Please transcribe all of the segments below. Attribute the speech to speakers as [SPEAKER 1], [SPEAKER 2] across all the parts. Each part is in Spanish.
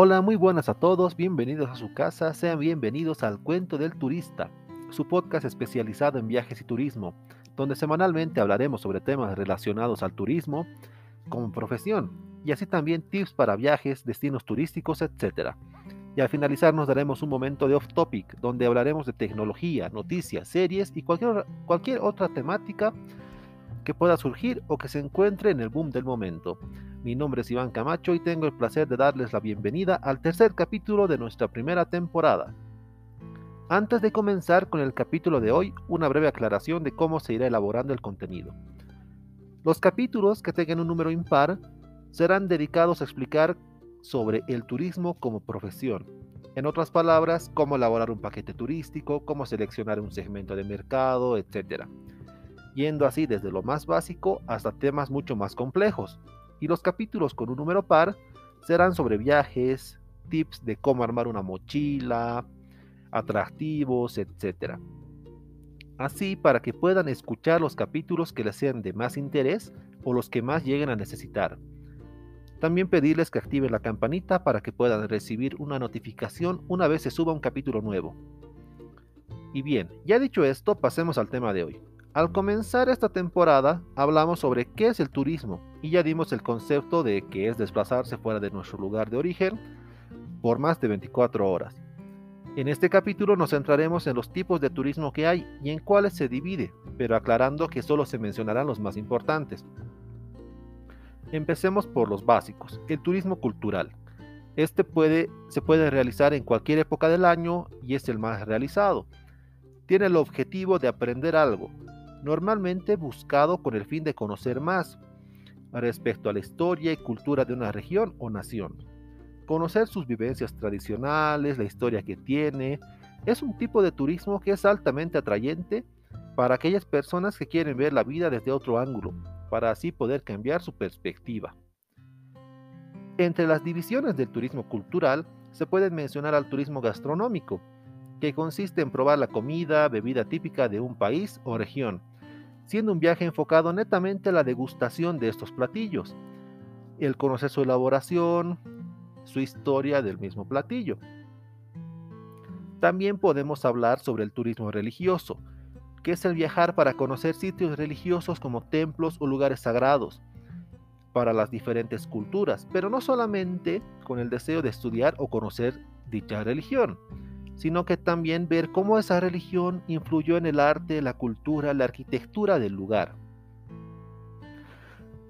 [SPEAKER 1] Hola, muy buenas a todos, bienvenidos a su casa, sean bienvenidos al Cuento del Turista, su podcast especializado en viajes y turismo, donde semanalmente hablaremos sobre temas relacionados al turismo como profesión, y así también tips para viajes, destinos turísticos, etc. Y al finalizar nos daremos un momento de off topic, donde hablaremos de tecnología, noticias, series y cualquier, cualquier otra temática que pueda surgir o que se encuentre en el boom del momento. Mi nombre es Iván Camacho y tengo el placer de darles la bienvenida al tercer capítulo de nuestra primera temporada. Antes de comenzar con el capítulo de hoy, una breve aclaración de cómo se irá elaborando el contenido. Los capítulos que tengan un número impar serán dedicados a explicar sobre el turismo como profesión. En otras palabras, cómo elaborar un paquete turístico, cómo seleccionar un segmento de mercado, etc. Yendo así desde lo más básico hasta temas mucho más complejos, y los capítulos con un número par serán sobre viajes, tips de cómo armar una mochila, atractivos, etc. Así para que puedan escuchar los capítulos que les sean de más interés o los que más lleguen a necesitar. También pedirles que activen la campanita para que puedan recibir una notificación una vez se suba un capítulo nuevo. Y bien, ya dicho esto, pasemos al tema de hoy. Al comenzar esta temporada hablamos sobre qué es el turismo y ya dimos el concepto de que es desplazarse fuera de nuestro lugar de origen por más de 24 horas. En este capítulo nos centraremos en los tipos de turismo que hay y en cuáles se divide, pero aclarando que solo se mencionarán los más importantes. Empecemos por los básicos, el turismo cultural. Este puede, se puede realizar en cualquier época del año y es el más realizado. Tiene el objetivo de aprender algo, normalmente buscado con el fin de conocer más respecto a la historia y cultura de una región o nación. Conocer sus vivencias tradicionales, la historia que tiene, es un tipo de turismo que es altamente atrayente para aquellas personas que quieren ver la vida desde otro ángulo, para así poder cambiar su perspectiva. Entre las divisiones del turismo cultural se puede mencionar al turismo gastronómico, que consiste en probar la comida, bebida típica de un país o región, siendo un viaje enfocado netamente a la degustación de estos platillos, el conocer su elaboración, su historia del mismo platillo. También podemos hablar sobre el turismo religioso, que es el viajar para conocer sitios religiosos como templos o lugares sagrados para las diferentes culturas, pero no solamente con el deseo de estudiar o conocer dicha religión, sino que también ver cómo esa religión influyó en el arte, la cultura, la arquitectura del lugar.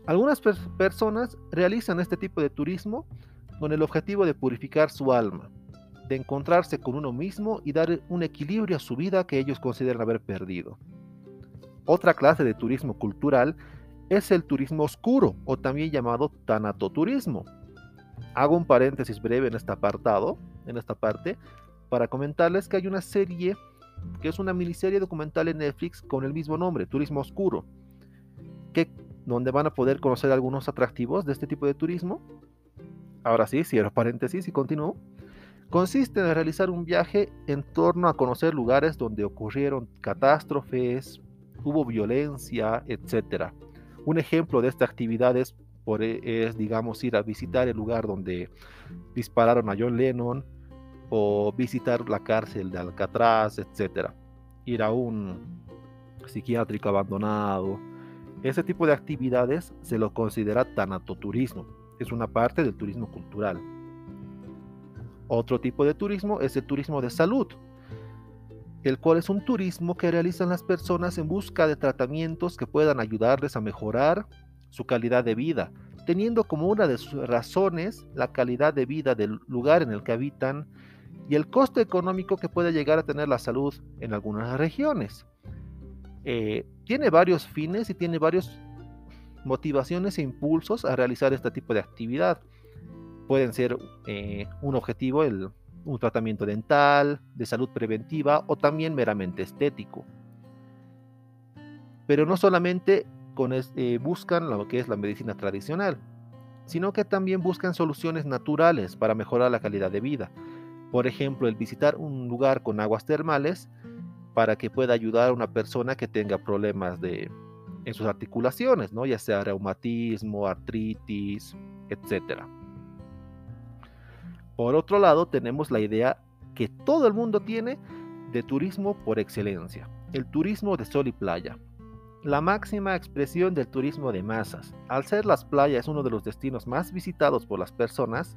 [SPEAKER 1] Algunas personas realizan este tipo de turismo con el objetivo de purificar su alma, de encontrarse con uno mismo y dar un equilibrio a su vida que ellos consideran haber perdido. Otra clase de turismo cultural es el turismo oscuro o también llamado tanatoturismo. Hago un paréntesis breve en este apartado, en esta parte, para comentarles que hay una serie que es una miniserie documental en Netflix con el mismo nombre, Turismo Oscuro, que, donde van a poder conocer algunos atractivos de este tipo de turismo. Ahora sí, cierro paréntesis y continúo. Consiste en realizar un viaje en torno a conocer lugares donde ocurrieron catástrofes, hubo violencia, etc. Un ejemplo de esta actividad es, es, digamos, ir a visitar el lugar donde dispararon a John Lennon, o visitar la cárcel de Alcatraz, etc. Ir a un psiquiátrico abandonado. Ese tipo de actividades se lo considera tanatoturismo. Es una parte del turismo cultural. Otro tipo de turismo es el turismo de salud, el cual es un turismo que realizan las personas en busca de tratamientos que puedan ayudarles a mejorar su calidad de vida, teniendo como una de sus razones la calidad de vida del lugar en el que habitan y el costo económico que puede llegar a tener la salud en algunas regiones. Eh, tiene varios fines y tiene varias motivaciones e impulsos a realizar este tipo de actividad. Pueden ser eh, un objetivo, el, un tratamiento dental, de salud preventiva o también meramente estético. Pero no solamente eh, buscan lo que es la medicina tradicional, sino que también buscan soluciones naturales para mejorar la calidad de vida. Por ejemplo, el visitar un lugar con aguas termales para que pueda ayudar a una persona que tenga problemas de, en sus articulaciones, ¿no? ya sea reumatismo, artritis, etc. Por otro lado, tenemos la idea que todo el mundo tiene de turismo por excelencia, el turismo de sol y playa. La máxima expresión del turismo de masas. Al ser las playas uno de los destinos más visitados por las personas,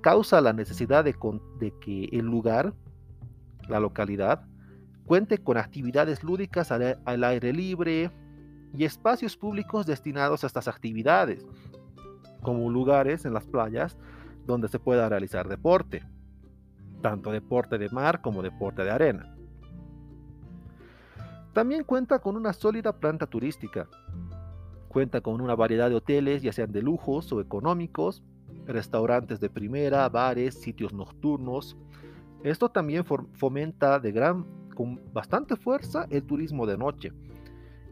[SPEAKER 1] causa la necesidad de, que el lugar, la localidad, cuente con actividades lúdicas al aire libre y espacios públicos destinados a estas actividades, como lugares en las playas donde se pueda realizar deporte, tanto deporte de mar como deporte de arena. También cuenta con una sólida planta turística. Cuenta con una variedad de hoteles, ya sean de lujos o económicos, restaurantes de primera, bares, sitios nocturnos. Esto también fomenta de gran, con bastante fuerza el turismo de noche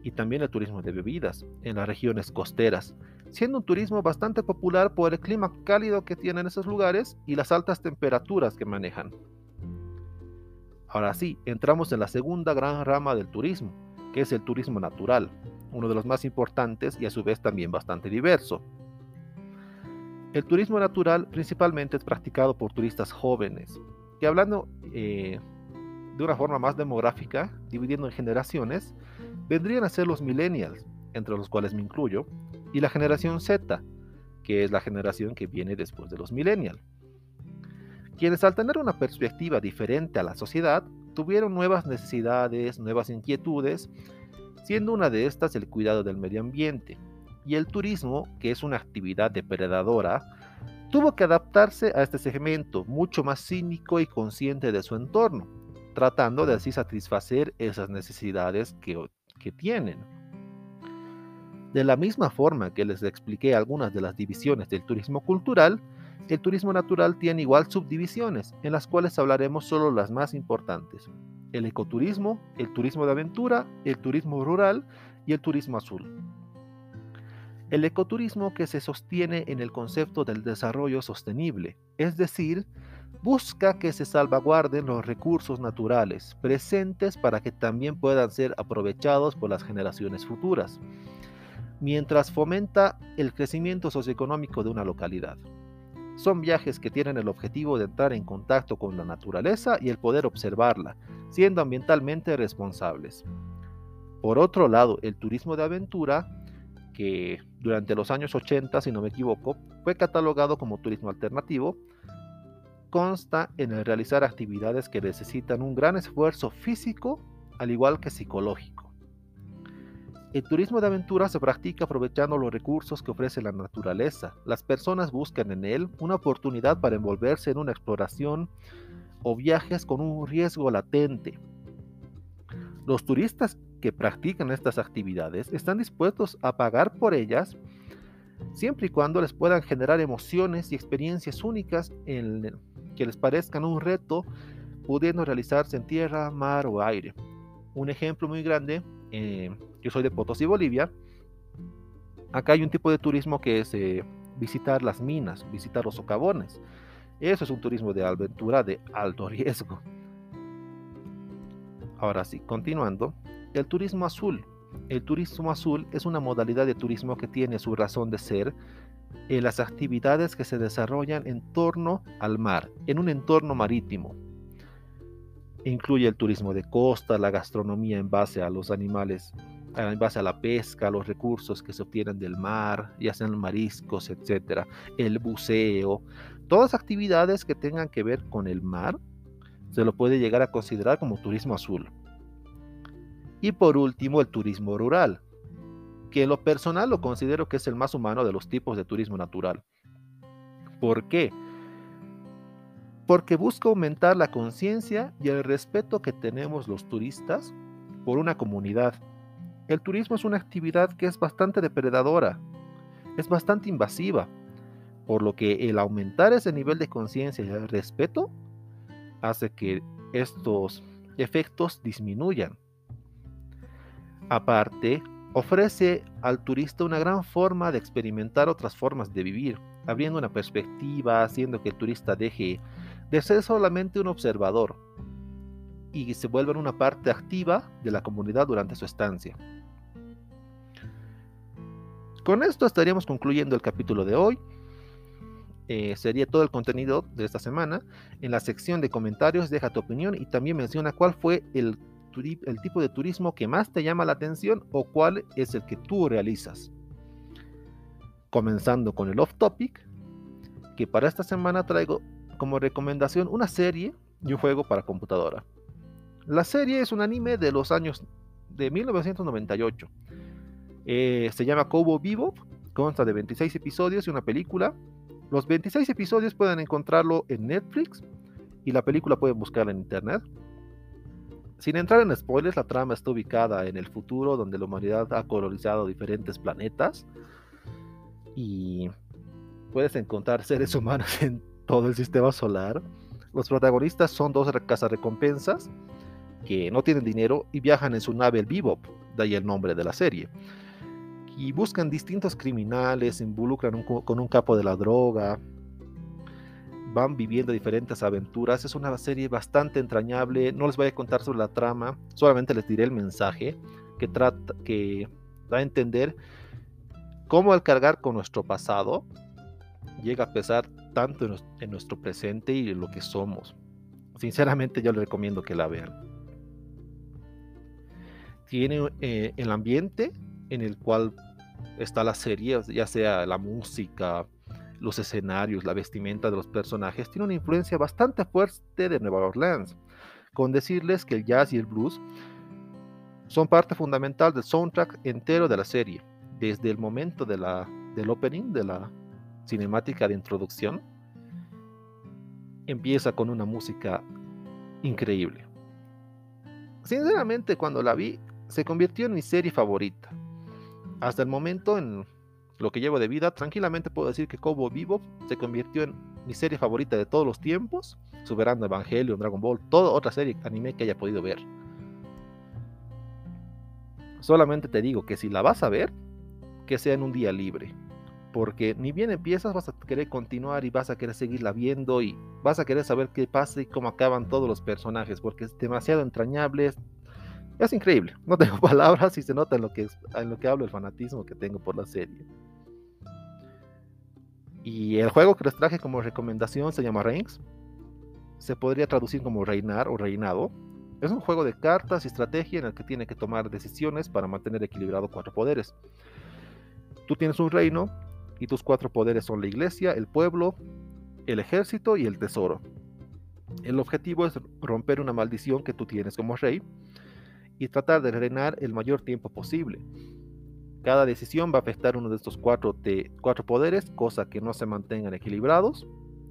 [SPEAKER 1] y también el turismo de bebidas en las regiones costeras, siendo un turismo bastante popular por el clima cálido que tienen esos lugares y las altas temperaturas que manejan. Ahora sí, entramos en la segunda gran rama del turismo, que es el turismo natural, uno de los más importantes y a su vez también bastante diverso. El turismo natural principalmente es practicado por turistas jóvenes, que hablando eh, de una forma más demográfica, dividiendo en generaciones, vendrían a ser los millennials, entre los cuales me incluyo, y la generación Z, que es la generación que viene después de los millennials quienes al tener una perspectiva diferente a la sociedad, tuvieron nuevas necesidades, nuevas inquietudes, siendo una de estas el cuidado del medio ambiente. Y el turismo, que es una actividad depredadora, tuvo que adaptarse a este segmento mucho más cínico y consciente de su entorno, tratando de así satisfacer esas necesidades que, que tienen. De la misma forma que les expliqué algunas de las divisiones del turismo cultural, el turismo natural tiene igual subdivisiones, en las cuales hablaremos solo las más importantes. El ecoturismo, el turismo de aventura, el turismo rural y el turismo azul. El ecoturismo que se sostiene en el concepto del desarrollo sostenible, es decir, busca que se salvaguarden los recursos naturales presentes para que también puedan ser aprovechados por las generaciones futuras, mientras fomenta el crecimiento socioeconómico de una localidad. Son viajes que tienen el objetivo de entrar en contacto con la naturaleza y el poder observarla, siendo ambientalmente responsables. Por otro lado, el turismo de aventura, que durante los años 80, si no me equivoco, fue catalogado como turismo alternativo, consta en el realizar actividades que necesitan un gran esfuerzo físico, al igual que psicológico. El turismo de aventura se practica aprovechando los recursos que ofrece la naturaleza. Las personas buscan en él una oportunidad para envolverse en una exploración o viajes con un riesgo latente. Los turistas que practican estas actividades están dispuestos a pagar por ellas siempre y cuando les puedan generar emociones y experiencias únicas en que les parezcan un reto pudiendo realizarse en tierra, mar o aire. Un ejemplo muy grande eh, yo soy de Potosí, Bolivia, acá hay un tipo de turismo que es eh, visitar las minas, visitar los socavones. Eso es un turismo de aventura de alto riesgo. Ahora sí, continuando, el turismo azul. El turismo azul es una modalidad de turismo que tiene su razón de ser en las actividades que se desarrollan en torno al mar, en un entorno marítimo. Incluye el turismo de costa, la gastronomía en base a los animales en base a la pesca, los recursos que se obtienen del mar, ya sean mariscos, etcétera, el buceo, todas actividades que tengan que ver con el mar, se lo puede llegar a considerar como turismo azul. Y por último, el turismo rural, que en lo personal lo considero que es el más humano de los tipos de turismo natural. ¿Por qué? Porque busca aumentar la conciencia y el respeto que tenemos los turistas por una comunidad el turismo es una actividad que es bastante depredadora, es bastante invasiva, por lo que el aumentar ese nivel de conciencia y el respeto hace que estos efectos disminuyan. Aparte, ofrece al turista una gran forma de experimentar otras formas de vivir, abriendo una perspectiva, haciendo que el turista deje de ser solamente un observador y se vuelva una parte activa de la comunidad durante su estancia. Con esto estaríamos concluyendo el capítulo de hoy. eh, sería todo el contenido de esta semana. En la sección de comentarios deja tu opinión y también menciona cuál fue el, el tipo de turismo que más te llama la atención o cuál es el que tú realizas. Comenzando con el off topic, que para esta semana traigo como recomendación una serie y un juego para computadora. La serie es un anime de los años de 1998. Eh, se llama Kobo Vivo, consta de 26 episodios y una película. Los 26 episodios pueden encontrarlo en Netflix y la película pueden buscarla en internet. Sin entrar en spoilers, la trama está ubicada en el futuro donde la humanidad ha colonizado diferentes planetas y puedes encontrar seres humanos en todo el sistema solar. Los protagonistas son dos cazarrecompensas que no tienen dinero y viajan en su nave el Bebop, de ahí el nombre de la serie. Y buscan distintos criminales, involucran con un capo de la droga, van viviendo diferentes aventuras. Es una serie bastante entrañable. No les voy a contar sobre la trama, solamente les diré el mensaje que trata, que da a entender cómo al cargar con nuestro pasado llega a pesar tanto en, nuestro presente y en lo que somos. Sinceramente yo les recomiendo que la vean. Tiene eh, el ambiente en el cual está la serie, ya sea la música, los escenarios, la vestimenta de los personajes, tiene una influencia bastante fuerte de Nueva Orleans, con decirles que el jazz y el blues son parte fundamental del soundtrack entero de la serie, desde el momento del opening, de la cinemática de introducción, empieza con una música increíble. Sinceramente, cuando la vi, se convirtió en mi serie favorita. Hasta el momento, en lo que llevo de vida, tranquilamente puedo decir que Kobo Vivo se convirtió en mi serie favorita de todos los tiempos, superando Evangelion, Dragon Ball, toda otra serie anime que haya podido ver. Solamente te digo que si la vas a ver, que sea en un día libre porque ni bien empiezas vas a querer continuar y vas a querer seguirla viendo y vas a querer saber qué pasa y cómo acaban todos los personajes, porque es demasiado entrañable, increíble, no tengo palabras y se nota en lo, que en lo que hablo el fanatismo que tengo por la serie. Y el juego que les traje como recomendación se llama Reigns, se podría traducir como reinar o reinado. Es un juego de cartas y estrategia en el que tiene que tomar decisiones para mantener equilibrado cuatro poderes. Tú tienes un reino y tus cuatro poderes son la iglesia, el pueblo, el ejército y el tesoro. El objetivo es romper una maldición que tú tienes como rey y tratar de reinar el mayor tiempo posible. Cada decisión va a afectar uno de estos cuatro, poderes, cosa que no se mantengan equilibrados.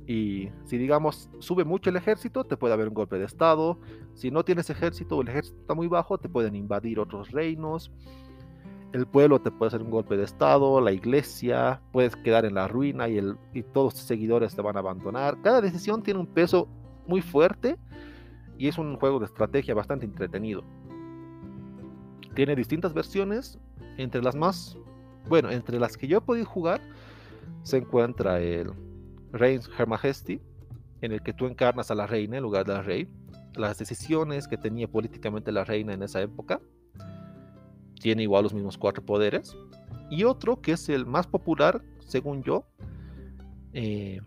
[SPEAKER 1] Y si digamos sube mucho el ejército, te puede haber un golpe de estado. Si no tienes ejército o el ejército está muy bajo, te pueden invadir otros reinos el pueblo te puede hacer un golpe de estado, la iglesia, puedes quedar en la ruina y todos tus seguidores te van a abandonar. Cada decisión tiene un peso muy fuerte y es un juego de estrategia bastante entretenido. Tiene distintas versiones, entre las más, bueno, entre las que yo he podido jugar se encuentra el Reigns Her Majesty, en el que tú encarnas a la reina en lugar del rey, las decisiones que tenía políticamente la reina en esa época tiene igual los mismos cuatro poderes. Y otro que es el más popular, según yo, eh,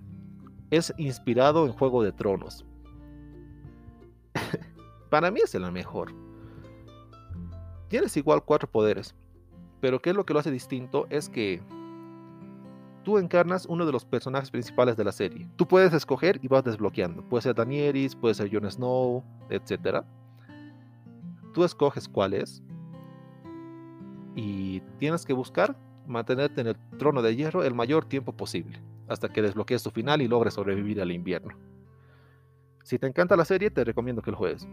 [SPEAKER 1] es inspirado en Juego de Tronos. Para mí es el mejor. Tienes igual cuatro poderes, pero ¿qué es lo que lo hace distinto? Es que tú encarnas uno de los personajes principales de la serie. Tú puedes escoger y vas desbloqueando. Puede ser Danielis, puede ser Jon Snow, etc. Tú escoges cuál es y tienes que buscar mantenerte en el trono de hierro el mayor tiempo posible, hasta que desbloquees tu final y logres sobrevivir al invierno. Si te encanta la serie, te recomiendo que lo juegues.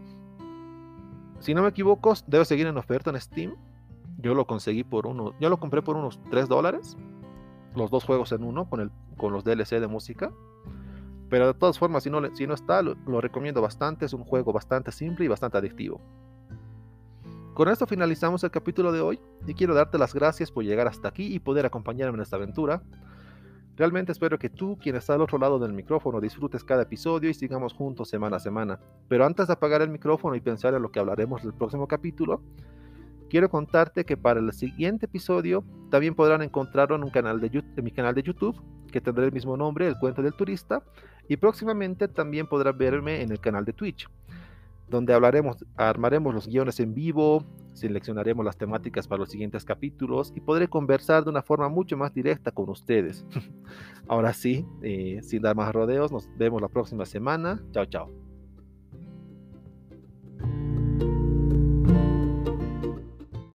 [SPEAKER 1] Si no me equivoco, debe seguir en oferta en Steam. Yo lo conseguí por uno, yo lo compré por unos 3 dólares. Los dos juegos en uno con, el, con los DLC de música. Pero de todas formas, si no, si no está, lo recomiendo bastante. Es un juego bastante simple y bastante adictivo. Con esto finalizamos el capítulo de hoy y quiero darte las gracias por llegar hasta aquí y poder acompañarme en esta aventura. Realmente espero que tú, quien está al otro lado del micrófono, disfrutes cada episodio y sigamos juntos semana a semana. Pero antes de apagar el micrófono y pensar en lo que hablaremos del próximo capítulo, quiero contarte que para el siguiente episodio también podrán encontrarlo en, en mi canal de YouTube que tendrá el mismo nombre, El Cuento del Turista, y próximamente también podrás verme en el canal de Twitch, donde hablaremos, armaremos los guiones en vivo, seleccionaremos las temáticas para los siguientes capítulos y podré conversar de una forma mucho más directa con ustedes. Ahora sí, eh, sin dar más rodeos, nos vemos la próxima semana. Chao, chao.